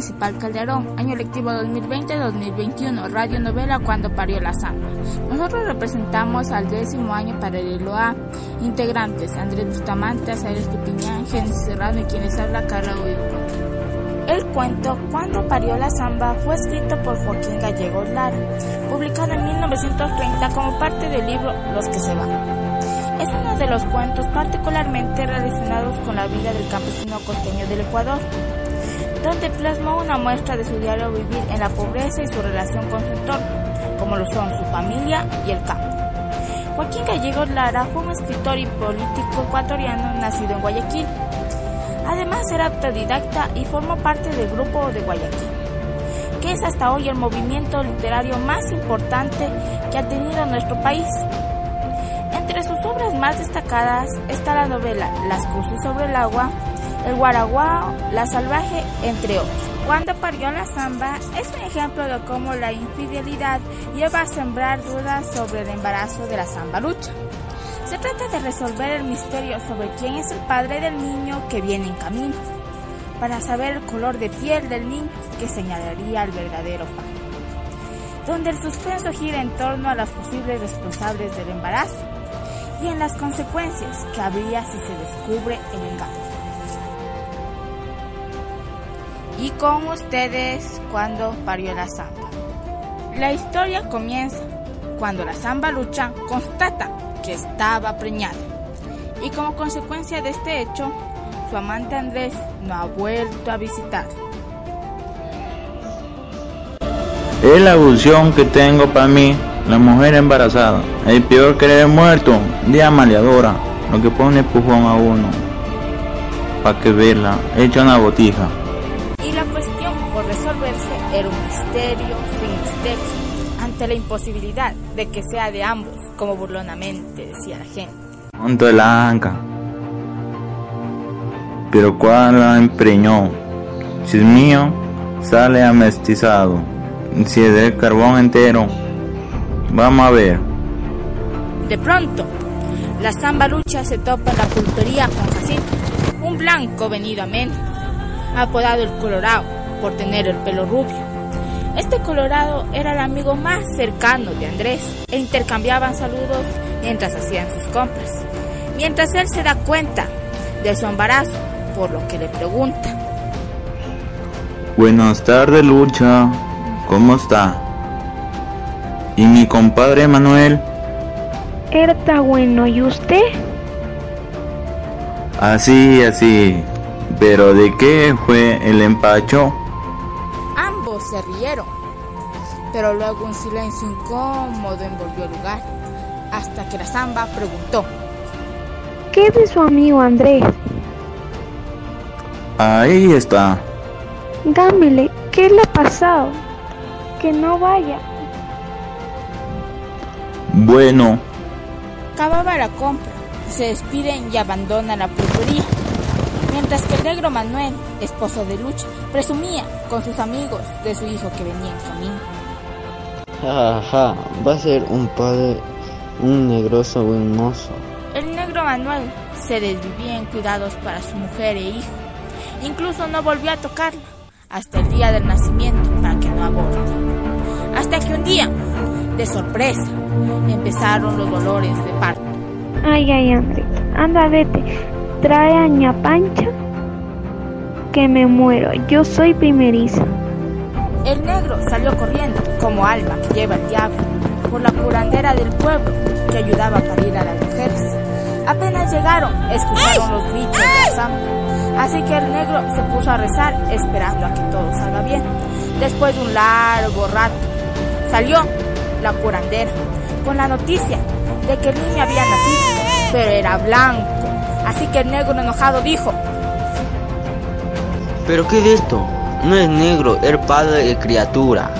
Municipal Calderón, año lectivo 2020-2021, radio novela Cuando parió la samba. Nosotros representamos al décimo año paralelo A, integrantes Andrés Bustamante, Azael Estupiñán, Genesis Serrano y quienes habla Carla El cuento Cuando parió la samba fue escrito por Joaquín Gallegos Lara, publicado en 1930 como parte del libro Los que se van. Es uno de los cuentos particularmente relacionados con la vida del campesino costeño del Ecuador, donde plasmó una muestra de su diario vivir en la pobreza y su relación con su entorno, como lo son su familia y el campo. Joaquín Gallegos Lara fue un escritor y político ecuatoriano nacido en Guayaquil. Además era autodidacta y formó parte del Grupo de Guayaquil, que es hasta hoy el movimiento literario más importante que ha tenido nuestro país. Entre sus obras más destacadas está la novela Las cruces sobre el agua, El guaraguao, La salvaje, entre otros. Cuando parió la samba es un ejemplo de cómo la infidelidad lleva a sembrar dudas sobre el embarazo de la samba lucha. Se trata de resolver el misterio sobre quién es el padre del niño que viene en camino, para saber el color de piel del niño que señalaría al verdadero padre, donde el suspenso gira en torno a los posibles responsables del embarazo y en las consecuencias que habría si se descubre el engaño. Y con ustedes cuando parió la samba. La historia comienza cuando la samba lucha constata que estaba preñada y como consecuencia de este hecho, su amante Andrés no ha vuelto a visitar. Es la ilusión que tengo para mí la mujer embarazada es peor que el muerto, día maleadora, lo que pone pujón a uno. Para que verla, echa una botija. Resolverse era un misterio sin misterio, ante la imposibilidad de que sea de ambos, como burlonamente decía la gente. Monto de la anca. Pero cuál la empreñó, si es mío, sale amestizado, si es de carbón entero, Vamos a ver. De pronto, la samba lucha se topa en la pulpería con Jacinto, un blanco venido a menos, apodado el Colorado por tener el pelo rubio. Este Colorado era el amigo más cercano de Andrés e intercambiaban saludos mientras hacían sus compras. Mientras él se da cuenta de su embarazo, por lo que le pregunta. Buenas tardes, Lucha. ¿Cómo está? ¿Y mi compadre Manuel? Está bueno, ¿y usted? Así, así. ¿Pero de qué fue el empacho? Se rieron, pero luego un silencio incómodo envolvió el lugar, hasta que la zamba preguntó. ¿Qué de su amigo Andrés? Ahí está. Dámele, ¿qué le ha pasado? Que no vaya. Bueno. Acababa la compra, se despiden y abandonan la pulpería. Mientras que el negro Manuel, esposo de Lucha, presumía con sus amigos de su hijo que venía en camino. Jaja, va a ser un padre, un negroso buen mozo. El negro Manuel se desvivía en cuidados para su mujer e hijo. Incluso no volvió a tocarla hasta el día del nacimiento para que no aborte. Hasta que un día de sorpresa. Empezaron los dolores de parto. Ay, ay, Andrés, anda, vete. Trae a ña Pancha que me muero. Yo soy primeriza. El negro salió corriendo, como alma que lleva el diablo, por la curandera del pueblo que ayudaba a parir a las mujeres. Apenas llegaron, escucharon los gritos de la Así que el negro se puso a rezar, esperando a que todo salga bien. Después de un largo rato, salió la curandera, con la noticia de que el niño había nacido, pero era blanco. Así que el negro enojado dijo, ¿Pero qué es esto? No es negro, es padre de criatura.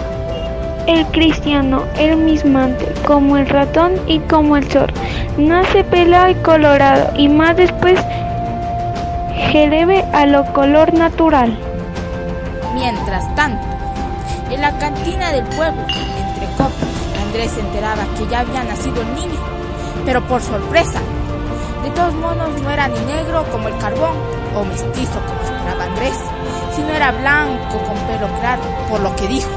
El cristiano, el mismante, como el ratón y como el sol, nace pelado y colorado y más después que debe a lo color natural. Mientras tanto, en la cantina del pueblo, entre copas, Andrés se enteraba que ya había nacido el niño, pero por sorpresa, De todos modos, no era ni negro como el carbón o mestizo como esperaba Andrés, sino era blanco con pelo claro, por lo que dijo.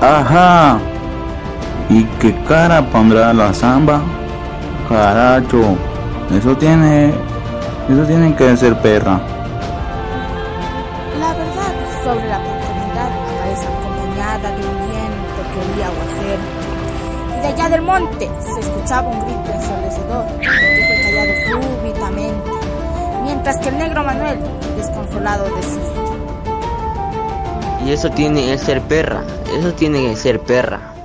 Ajá. ¿Y qué cara pondrá la zamba? Caracho, eso tiene. Eso tiene que ser perra. La verdad sobre la paternidad aparece acompañada de un viento que olía aguacero. De allá del monte se escuchaba un grito ensordecedor que fue callado súbitamente, mientras que el negro Manuel, desconsolado, decía. Y eso tiene que ser perra, eso tiene que ser perra.